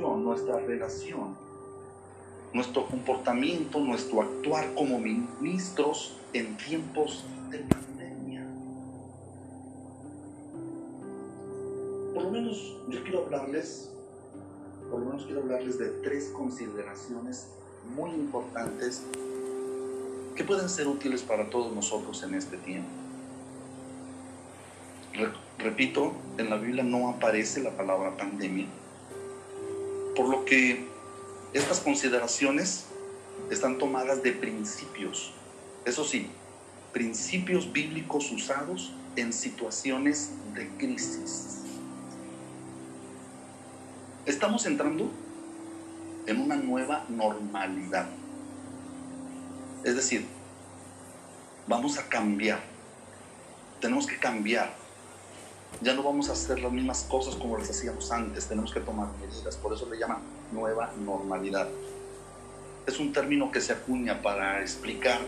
nuestra relación, nuestro comportamiento, nuestro actuar como ministros en tiempos de pandemia. Por lo menos yo quiero hablarles, por lo menos quiero hablarles de tres consideraciones muy importantes que pueden ser útiles para todos nosotros en este tiempo. Repito, en la Biblia no aparece la palabra pandemia, por lo que estas consideraciones están tomadas de principios, eso sí, principios bíblicos usados en situaciones de crisis. Estamos entrando en una nueva normalidad. Es decir, vamos a cambiar. Tenemos que cambiar. Ya no vamos a hacer las mismas cosas como las hacíamos antes. Tenemos que tomar medidas. Por eso le llaman nueva normalidad. Es un término que se acuña para explicar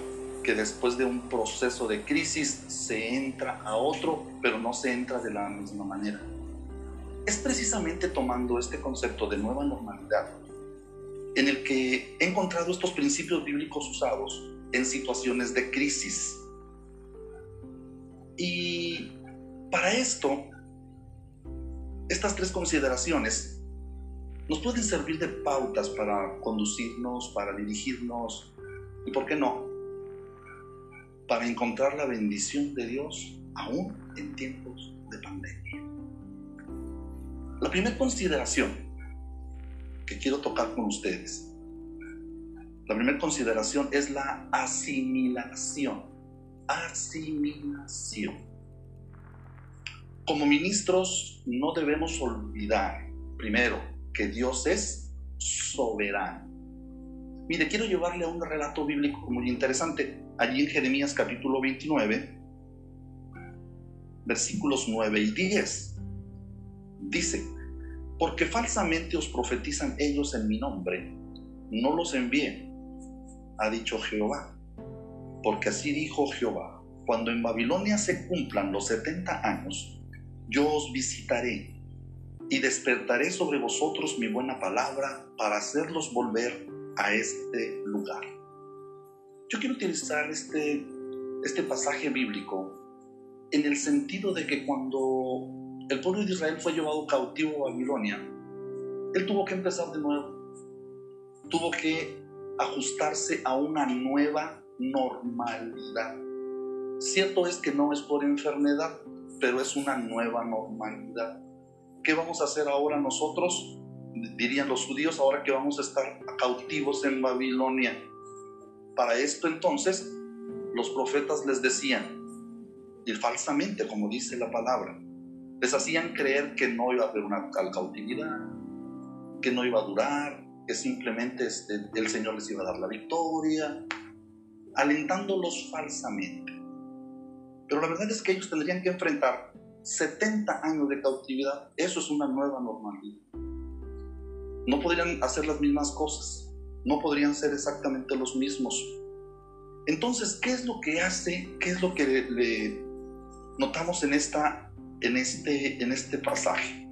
que después de un proceso de crisis se entra a otro, pero no se entra de la misma manera. Es precisamente tomando este concepto de nueva normalidad en el que he encontrado estos principios bíblicos usados en situaciones de crisis. Y para esto, estas tres consideraciones nos pueden servir de pautas para conducirnos, para dirigirnos y, ¿por qué no?, para encontrar la bendición de Dios aún en tiempos de pandemia. La primera consideración que quiero tocar con ustedes. La primera consideración es la asimilación. Asimilación. Como ministros no debemos olvidar, primero, que Dios es soberano. Mire, quiero llevarle a un relato bíblico muy interesante. Allí en Jeremías capítulo 29, versículos 9 y 10. Dice, porque falsamente os profetizan ellos en mi nombre. No los envié, ha dicho Jehová. Porque así dijo Jehová, cuando en Babilonia se cumplan los setenta años, yo os visitaré y despertaré sobre vosotros mi buena palabra para hacerlos volver a este lugar. Yo quiero utilizar este, este pasaje bíblico en el sentido de que cuando el pueblo de Israel fue llevado cautivo a Babilonia, él tuvo que empezar de nuevo. Tuvo que ajustarse a una nueva normalidad. Cierto es que no es por enfermedad, pero es una nueva normalidad. ¿Qué vamos a hacer ahora nosotros? Dirían los judíos, ahora que vamos a estar cautivos en Babilonia. Para esto entonces los profetas les decían, y falsamente, como dice la palabra, les hacían creer que no iba a haber una cautividad, que no iba a durar, que simplemente este, el Señor les iba a dar la victoria, alentándolos falsamente. Pero la verdad es que ellos tendrían que enfrentar 70 años de cautividad. Eso es una nueva normalidad. No podrían hacer las mismas cosas, no podrían ser exactamente los mismos. Entonces, ¿qué es lo que hace? ¿Qué es lo que le notamos en esta en este, en este pasaje.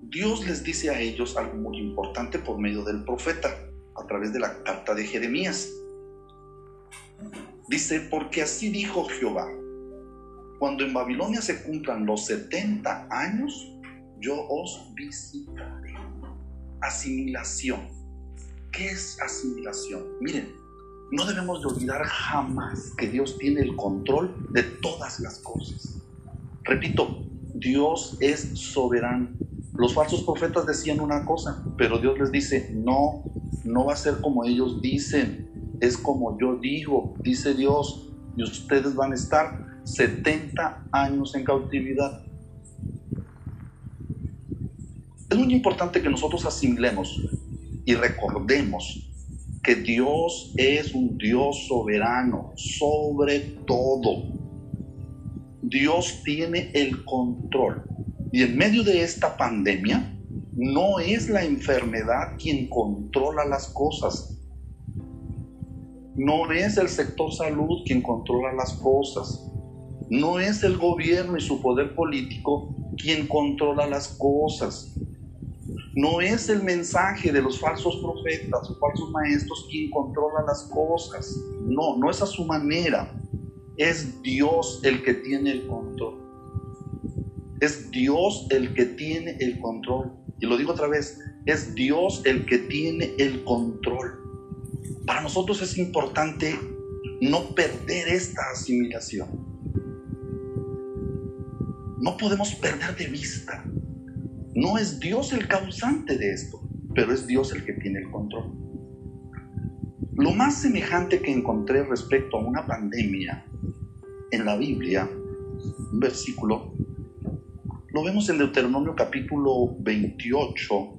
Dios les dice a ellos algo muy importante por medio del profeta, a través de la carta de Jeremías. Dice, porque así dijo Jehová, cuando en Babilonia se cumplan los 70 años, yo os visitaré. Asimilación. ¿Qué es asimilación? Miren, no debemos de olvidar jamás que Dios tiene el control de todas las cosas. Repito, Dios es soberano. Los falsos profetas decían una cosa, pero Dios les dice, no, no va a ser como ellos dicen, es como yo digo, dice Dios, y ustedes van a estar 70 años en cautividad. Es muy importante que nosotros asimilemos y recordemos que Dios es un Dios soberano sobre todo. Dios tiene el control. Y en medio de esta pandemia, no es la enfermedad quien controla las cosas. No es el sector salud quien controla las cosas. No es el gobierno y su poder político quien controla las cosas. No es el mensaje de los falsos profetas o falsos maestros quien controla las cosas. No, no es a su manera. Es Dios el que tiene el control. Es Dios el que tiene el control. Y lo digo otra vez, es Dios el que tiene el control. Para nosotros es importante no perder esta asimilación. No podemos perder de vista. No es Dios el causante de esto, pero es Dios el que tiene el control. Lo más semejante que encontré respecto a una pandemia en la Biblia, un versículo, lo vemos en Deuteronomio capítulo 28,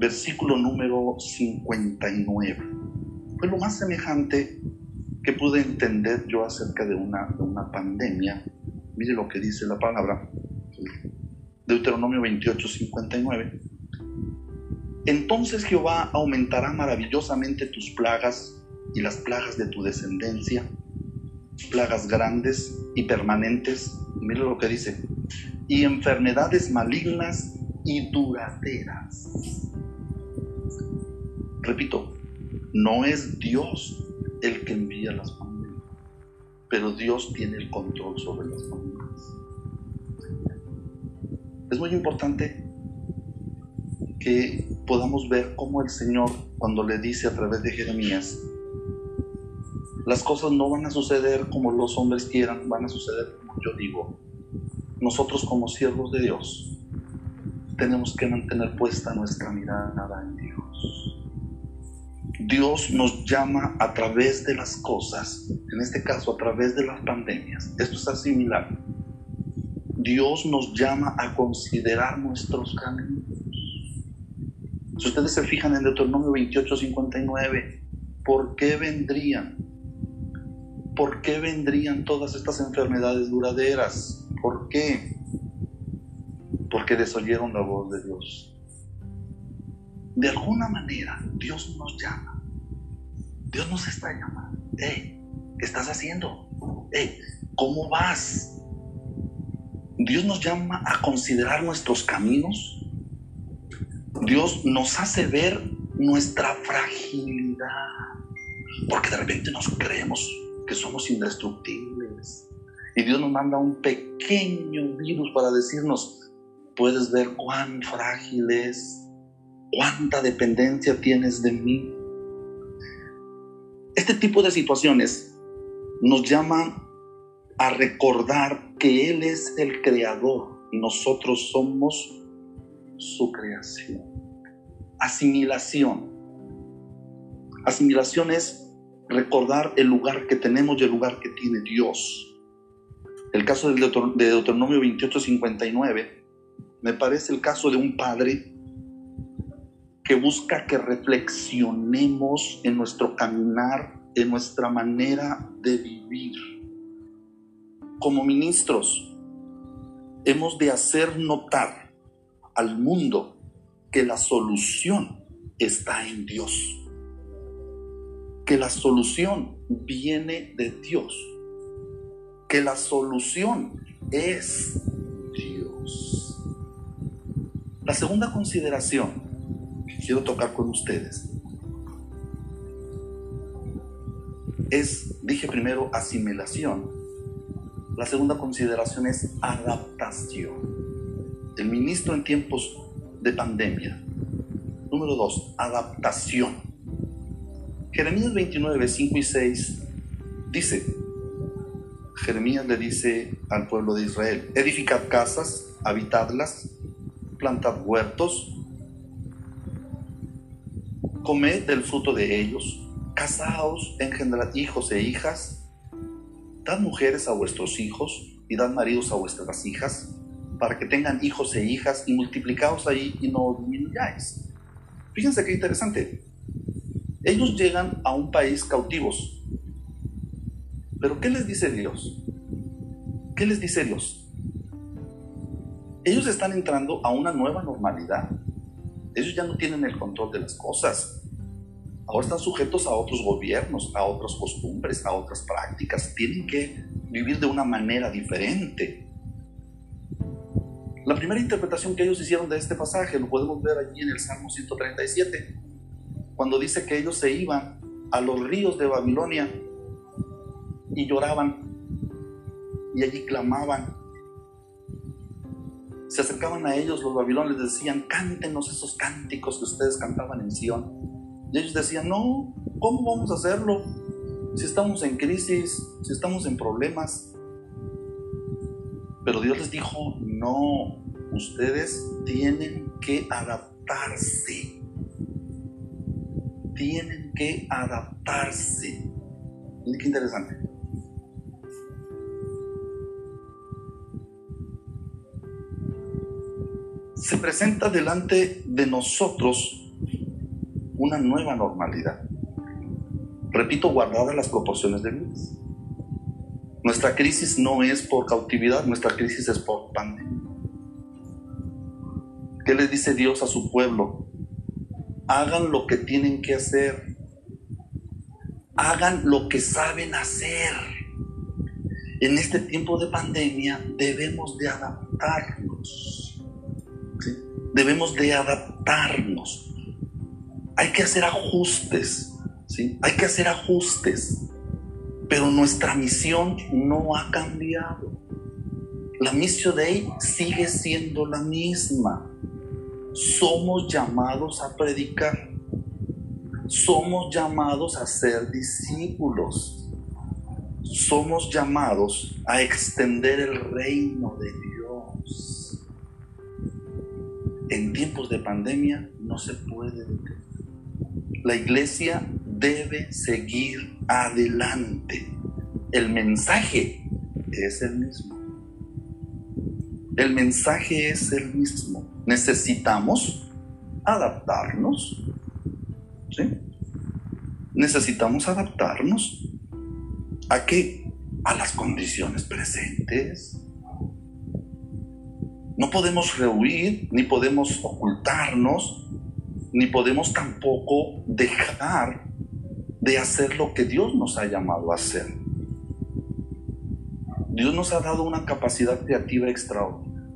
versículo número 59. Fue lo más semejante que pude entender yo acerca de una, de una pandemia. Mire lo que dice la palabra. Deuteronomio 28, 59. Entonces Jehová aumentará maravillosamente tus plagas y las plagas de tu descendencia, plagas grandes y permanentes Mira lo que dice. Y enfermedades malignas y duraderas. Repito, no es Dios el que envía las pandemias, pero Dios tiene el control sobre las pandemias. Es muy importante que podamos ver cómo el Señor, cuando le dice a través de Jeremías, las cosas no van a suceder como los hombres quieran, van a suceder como yo digo. Nosotros como siervos de Dios tenemos que mantener puesta nuestra mirada en Dios. Dios nos llama a través de las cosas, en este caso a través de las pandemias. Esto es similar. Dios nos llama a considerar nuestros caminos. Si ustedes se fijan en Deuteronomio 28, 59, ¿por qué vendrían ¿por qué vendrían todas estas enfermedades duraderas? ¿Por qué? Porque desoyeron la voz de Dios. De alguna manera, Dios nos llama. Dios nos está llamando. Hey, ¿qué estás haciendo? Hey, ¿cómo vas? Dios nos llama a considerar nuestros caminos. Dios nos hace ver nuestra fragilidad. Porque de repente nos creemos que somos indestructibles. Y Dios nos manda un pequeño virus para decirnos, puedes ver cuán frágil es, cuánta dependencia tienes de mí. Este tipo de situaciones nos llaman a recordar que Él es el creador y nosotros somos su creación. Asimilación. Asimilación es recordar el lugar que tenemos y el lugar que tiene Dios. El caso de Deuteronomio 28, 59 me parece el caso de un padre que busca que reflexionemos en nuestro caminar, en nuestra manera de vivir. Como ministros, hemos de hacer notar al mundo que la solución está en Dios que la solución viene de Dios, que la solución es Dios. La segunda consideración quiero tocar con ustedes es, dije primero, asimilación. La segunda consideración es adaptación. El ministro en tiempos de pandemia. Número dos, adaptación. Jeremías 29, 5 y 6 dice, Jeremías le dice al pueblo de Israel, edificad casas, habitadlas, plantad huertos, comed del fruto de ellos, casaos, engendrad hijos e hijas, dad mujeres a vuestros hijos y dad maridos a vuestras hijas, para que tengan hijos e hijas y multiplicaos ahí y no disminuyáis. Fíjense qué interesante. Ellos llegan a un país cautivos. Pero ¿qué les dice Dios? ¿Qué les dice Dios? Ellos están entrando a una nueva normalidad. Ellos ya no tienen el control de las cosas. Ahora están sujetos a otros gobiernos, a otras costumbres, a otras prácticas. Tienen que vivir de una manera diferente. La primera interpretación que ellos hicieron de este pasaje lo podemos ver allí en el Salmo 137, cuando dice que ellos se iban a los ríos de Babilonia y lloraban y allí clamaban. Se acercaban a ellos los babilonios les decían, cántenos esos cánticos que ustedes cantaban en Sion. Y ellos decían, no, ¿cómo vamos a hacerlo? Si estamos en crisis, si estamos en problemas. Pero Dios les dijo, no, ustedes tienen que adaptarse. Tienen que adaptarse. Qué interesante. Se presenta delante de nosotros una nueva normalidad. Repito, guardada las proporciones de debidas. Nuestra crisis no es por cautividad, nuestra crisis es por pandemia. ¿Qué le dice Dios a su pueblo? Hagan lo que tienen que hacer. Hagan lo que saben hacer. En este tiempo de pandemia debemos de adaptarnos. Debemos de adaptarnos. Hay que hacer ajustes. ¿sí? Hay que hacer ajustes. Pero nuestra misión no ha cambiado. La misión de él sigue siendo la misma. Somos llamados a predicar. Somos llamados a ser discípulos. Somos llamados a extender el reino de Dios. En tiempos de pandemia no se puede detener. La iglesia debe seguir adelante. El mensaje es el mismo. El mensaje es el mismo. Necesitamos adaptarnos. Necesitamos adaptarnos a qué? A las condiciones presentes. No podemos rehuir, ni podemos ocultarnos, ni podemos tampoco dejar de hacer lo que Dios nos ha llamado a hacer. Dios nos ha dado una capacidad creativa extraordinaria.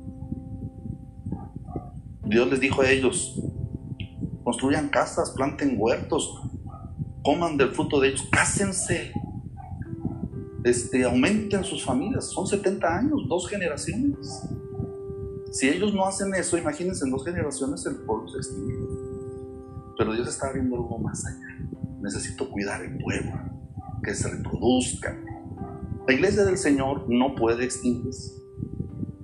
Dios les dijo a ellos, construyan casas, planten huertos, coman del fruto de ellos, cásense, este, aumenten sus familias. Son 70 años, dos generaciones. Si ellos no hacen eso, imagínense, en dos generaciones el pueblo se extingue. Pero Dios está viendo algo más allá necesito cuidar el pueblo, que se reproduzca. La iglesia del Señor no puede extinguirse.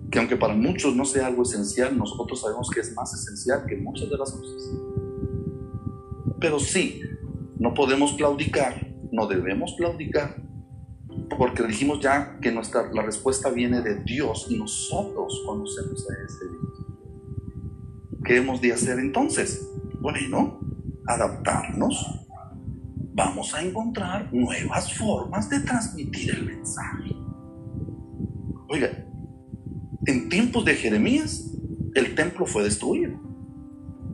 Que aunque para muchos no sea algo esencial, nosotros sabemos que es más esencial que muchas de las cosas. Pero sí, no podemos claudicar, no debemos claudicar, porque dijimos ya que nuestra, la respuesta viene de Dios y nosotros conocemos a ese Dios. ¿Qué hemos de hacer entonces? Bueno, adaptarnos vamos a encontrar nuevas formas de transmitir el mensaje. Oiga, en tiempos de Jeremías, el templo fue destruido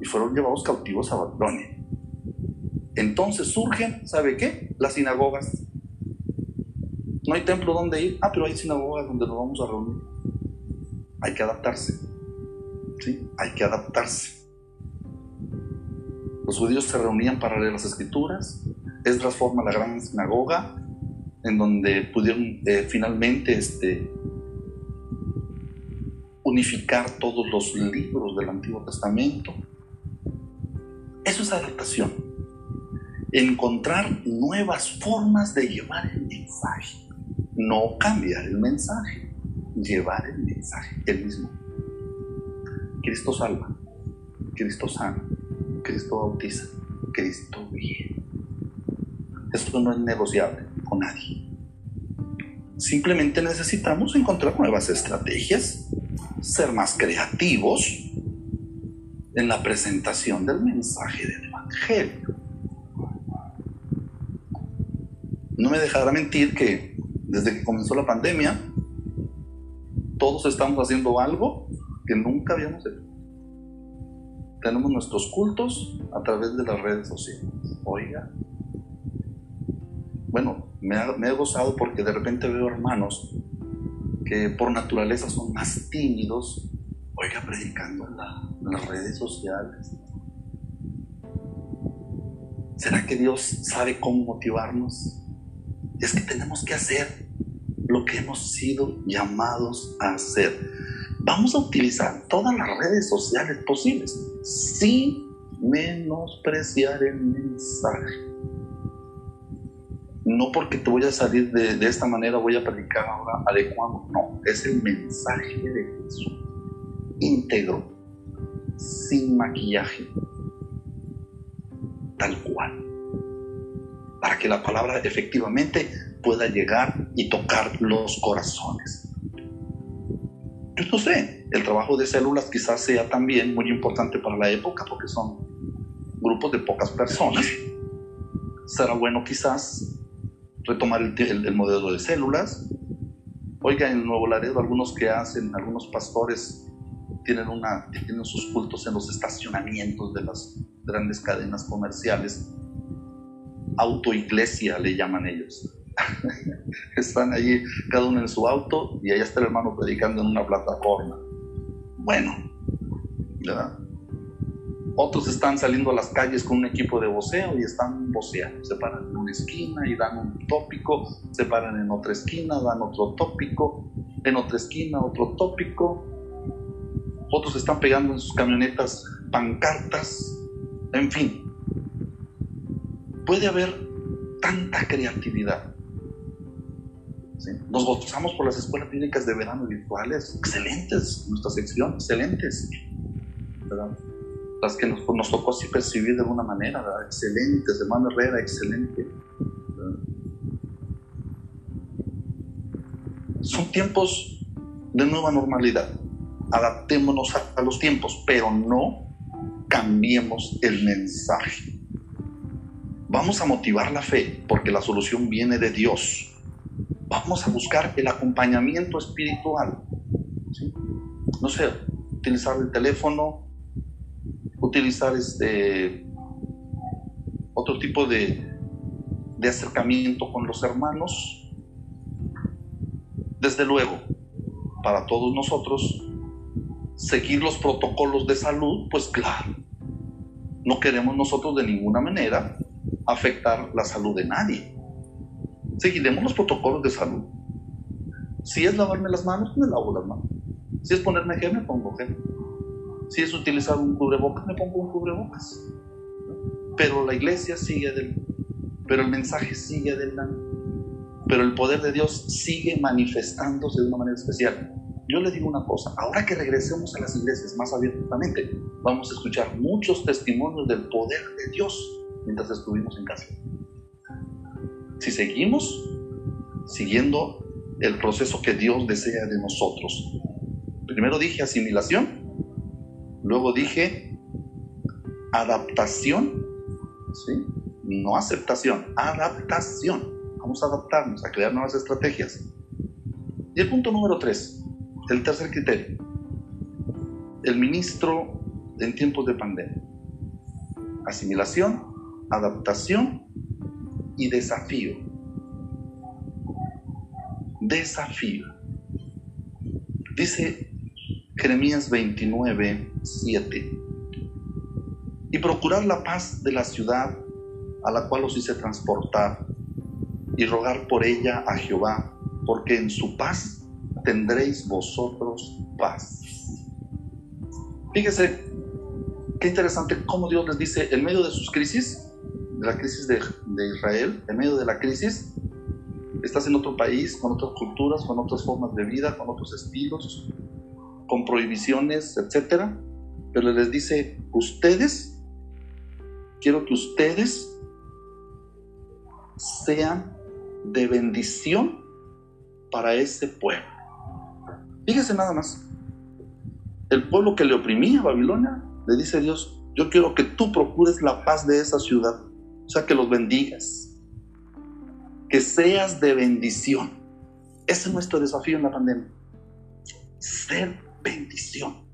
y fueron llevados cautivos a Babilonia. Entonces surgen, ¿sabe qué? Las sinagogas. No hay templo donde ir, ah, pero hay sinagogas donde nos vamos a reunir. Hay que adaptarse. ¿Sí? Hay que adaptarse. Los judíos se reunían para leer las escrituras, Esdras forma la gran sinagoga, en donde pudieron eh, finalmente este, unificar todos los libros del Antiguo Testamento. Eso es adaptación. Encontrar nuevas formas de llevar el mensaje. No cambiar el mensaje, llevar el mensaje, el mismo. Cristo salva, Cristo sana, Cristo bautiza, Cristo viene. Esto no es negociable con nadie. Simplemente necesitamos encontrar nuevas estrategias, ser más creativos en la presentación del mensaje del Evangelio. No me dejará mentir que desde que comenzó la pandemia, todos estamos haciendo algo que nunca habíamos hecho. Tenemos nuestros cultos a través de las redes sociales. Oiga, bueno, me, he gozado porque de repente veo hermanos que por naturaleza son más tímidos Oiga, predicando en las redes sociales. ¿Será que Dios sabe cómo motivarnos? Es que tenemos que hacer lo que hemos sido llamados a hacer. Vamos a utilizar todas las redes sociales posibles sin menospreciar el mensaje. No porque te voy a salir de, esta manera voy a predicar ahora adecuado. No, es el mensaje de Jesús íntegro, sin maquillaje, tal cual, para que la palabra efectivamente pueda llegar y tocar los corazones. Yo no sé, el trabajo de células quizás sea también muy importante para la época porque son grupos de pocas personas. Será bueno quizás retomar el, modelo de células. Oiga, en Nuevo Laredo, algunos que hacen, algunos pastores tienen, una, tienen sus cultos en los estacionamientos de las grandes cadenas comerciales. Autoiglesia le llaman ellos. Están allí cada uno en su auto y allá está el hermano predicando en una plataforma. Bueno, ¿verdad? Otros están saliendo a las calles con un equipo de voceo y están voceando. Se paran en una esquina y dan un tópico, se paran en otra esquina, dan otro tópico, en otra esquina otro tópico. Otros están pegando en sus camionetas pancartas. En fin, puede haber tanta creatividad. Nos gozamos por las escuelas clínicas de verano virtuales, excelentes, nuestra sección, excelentes. las que nos, nos tocó así percibir de alguna manera, ¿verdad? excelentes, hermano Herrera, excelente. Son tiempos de nueva normalidad. Adaptémonos a los tiempos, pero no cambiemos el mensaje. Vamos a motivar la fe porque la solución viene de Dios. Vamos a buscar el acompañamiento espiritual. No sé, utilizar el teléfono, utilizar este otro tipo de, de acercamiento con los hermanos. Desde luego, para todos nosotros, seguir los protocolos de salud, pues claro, no queremos nosotros de ninguna manera afectar la salud de nadie. Seguiremos los protocolos de salud. Si es lavarme las manos, me lavo las manos. Si es ponerme gel, me pongo gel. Si es utilizar un cubrebocas, me pongo un cubrebocas. Pero la iglesia sigue adelante. Pero el mensaje sigue adelante. Pero el poder de Dios sigue manifestándose de una manera especial. Yo le digo una cosa, ahora que regresemos a las iglesias más abiertamente, vamos a escuchar muchos testimonios del poder de Dios mientras estuvimos en casa. Si seguimos siguiendo el proceso que Dios desea de nosotros. Primero dije asimilación, Luego dije adaptación, ¿sí? no aceptación, adaptación. Vamos a adaptarnos, a crear nuevas estrategias. Y el punto número tres, el tercer criterio, el ministro en tiempos de pandemia. Asimilación, adaptación y desafío. Desafío. Dice Jeremías 29, 7. Y procurar la paz de la ciudad a la cual os hice transportar, y rogar por ella a Jehová, porque en su paz tendréis vosotros paz. Fíjese qué interesante cómo Dios les dice, en medio de sus crisis, la crisis de, de Israel, en medio de la crisis, estás en otro país, con otras culturas, con otras formas de vida, con otros estilos, con prohibiciones, etcétera, pero les dice, ustedes, quiero que ustedes sean de bendición para ese pueblo. Fíjese nada más, el pueblo que le oprimía a Babilonia, le dice Dios, yo quiero que tú procures la paz de esa ciudad, o sea, que los bendigas, que seas de bendición. Ese es nuestro desafío en la pandemia. Ser bendición.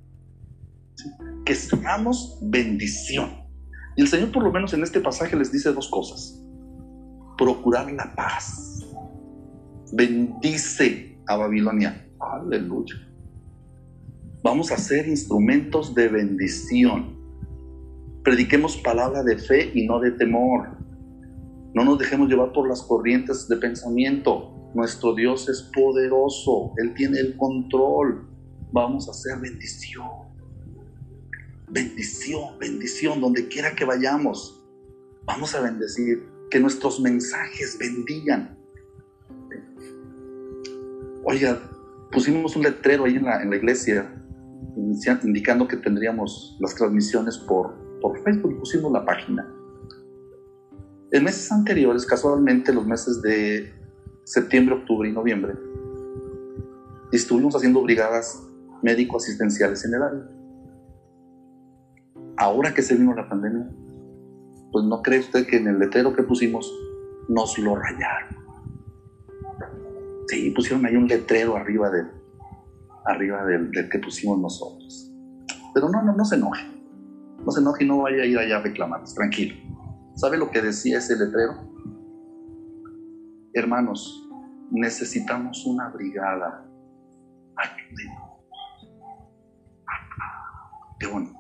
Que seamos bendición. Y el Señor por lo menos en este pasaje les dice dos cosas. Procurar la paz. Bendice a Babilonia. Aleluya. Vamos a ser instrumentos de bendición. Prediquemos palabra de fe y no de temor. No nos dejemos llevar por las corrientes de pensamiento. Nuestro Dios es poderoso. Él tiene el control. Vamos a hacer bendición. Bendición, bendición, donde quiera que vayamos. Vamos a bendecir. Que nuestros mensajes bendigan. Oiga, pusimos un letrero ahí en la, en la iglesia indicando que tendríamos las transmisiones por, por Facebook, pusimos la página. En meses anteriores, casualmente los meses de septiembre, octubre y noviembre, estuvimos haciendo brigadas médico-asistenciales en el área. Ahora que se vino la pandemia, pues no cree usted que en el letrero que pusimos nos lo rayaron. Sí, pusieron ahí un letrero arriba del, arriba del, que pusimos nosotros. Pero no, no, no se enoje. No se enoje no vaya a ir allá a reclamar. Tranquilo. ¿Sabe lo que decía ese letrero? Hermanos, necesitamos una brigada. Qué bonito.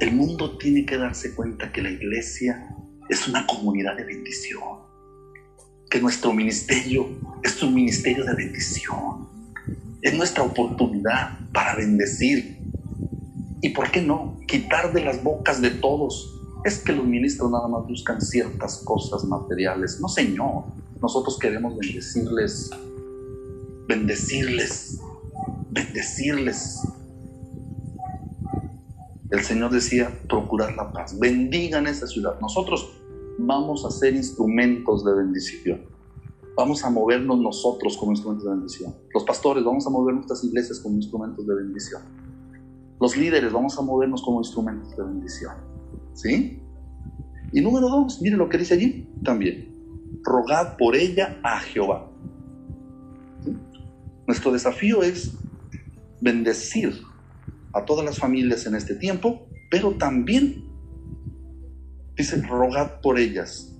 El mundo tiene que darse cuenta que la iglesia es una comunidad de bendición que nuestro ministerio es un ministerio de bendición. Es nuestra oportunidad para bendecir. ¿Y por qué no? Quitar de las bocas de todos. Es que los ministros nada más buscan ciertas cosas materiales. No, Señor. Nosotros queremos bendecirles. Bendecirles. Bendecirles. El Señor decía, procurar la paz. Bendigan esa ciudad. Nosotros vamos a ser instrumentos de bendición. Vamos a movernos nosotros como instrumentos de bendición. Los pastores vamos a mover nuestras iglesias como instrumentos de bendición. Los líderes vamos a movernos como instrumentos de bendición. ¿Sí? Y número dos, mire lo que dice allí también. Rogad por ella a Jehová. Nuestro desafío es bendecir a todas las familias en este tiempo, pero también Dice, rogad por ellas.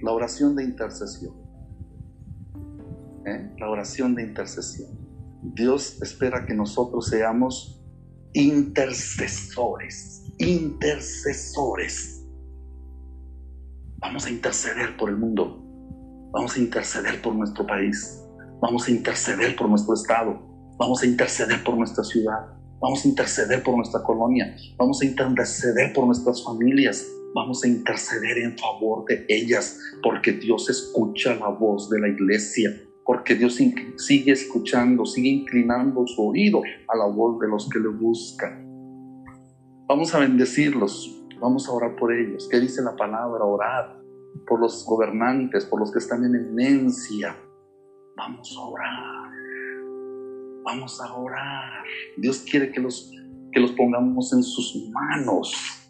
La oración de intercesión. ¿Eh? La oración de intercesión. Dios espera que nosotros seamos intercesores. Intercesores. Vamos a interceder por el mundo. Vamos a interceder por nuestro país. Vamos a interceder por nuestro estado. Vamos a interceder por nuestra ciudad. Vamos a interceder por nuestra colonia. Vamos a interceder por nuestras familias Vamos a interceder en favor de ellas, porque Dios escucha la voz de la iglesia, porque Dios sigue escuchando, sigue inclinando su oído a la voz de los que le buscan. Vamos a bendecirlos, vamos a orar por ellos. ¿Qué dice la palabra? Orar por los gobernantes, por los que están en eminencia. Vamos a orar. Vamos a orar. Dios quiere que los, que los pongamos en sus manos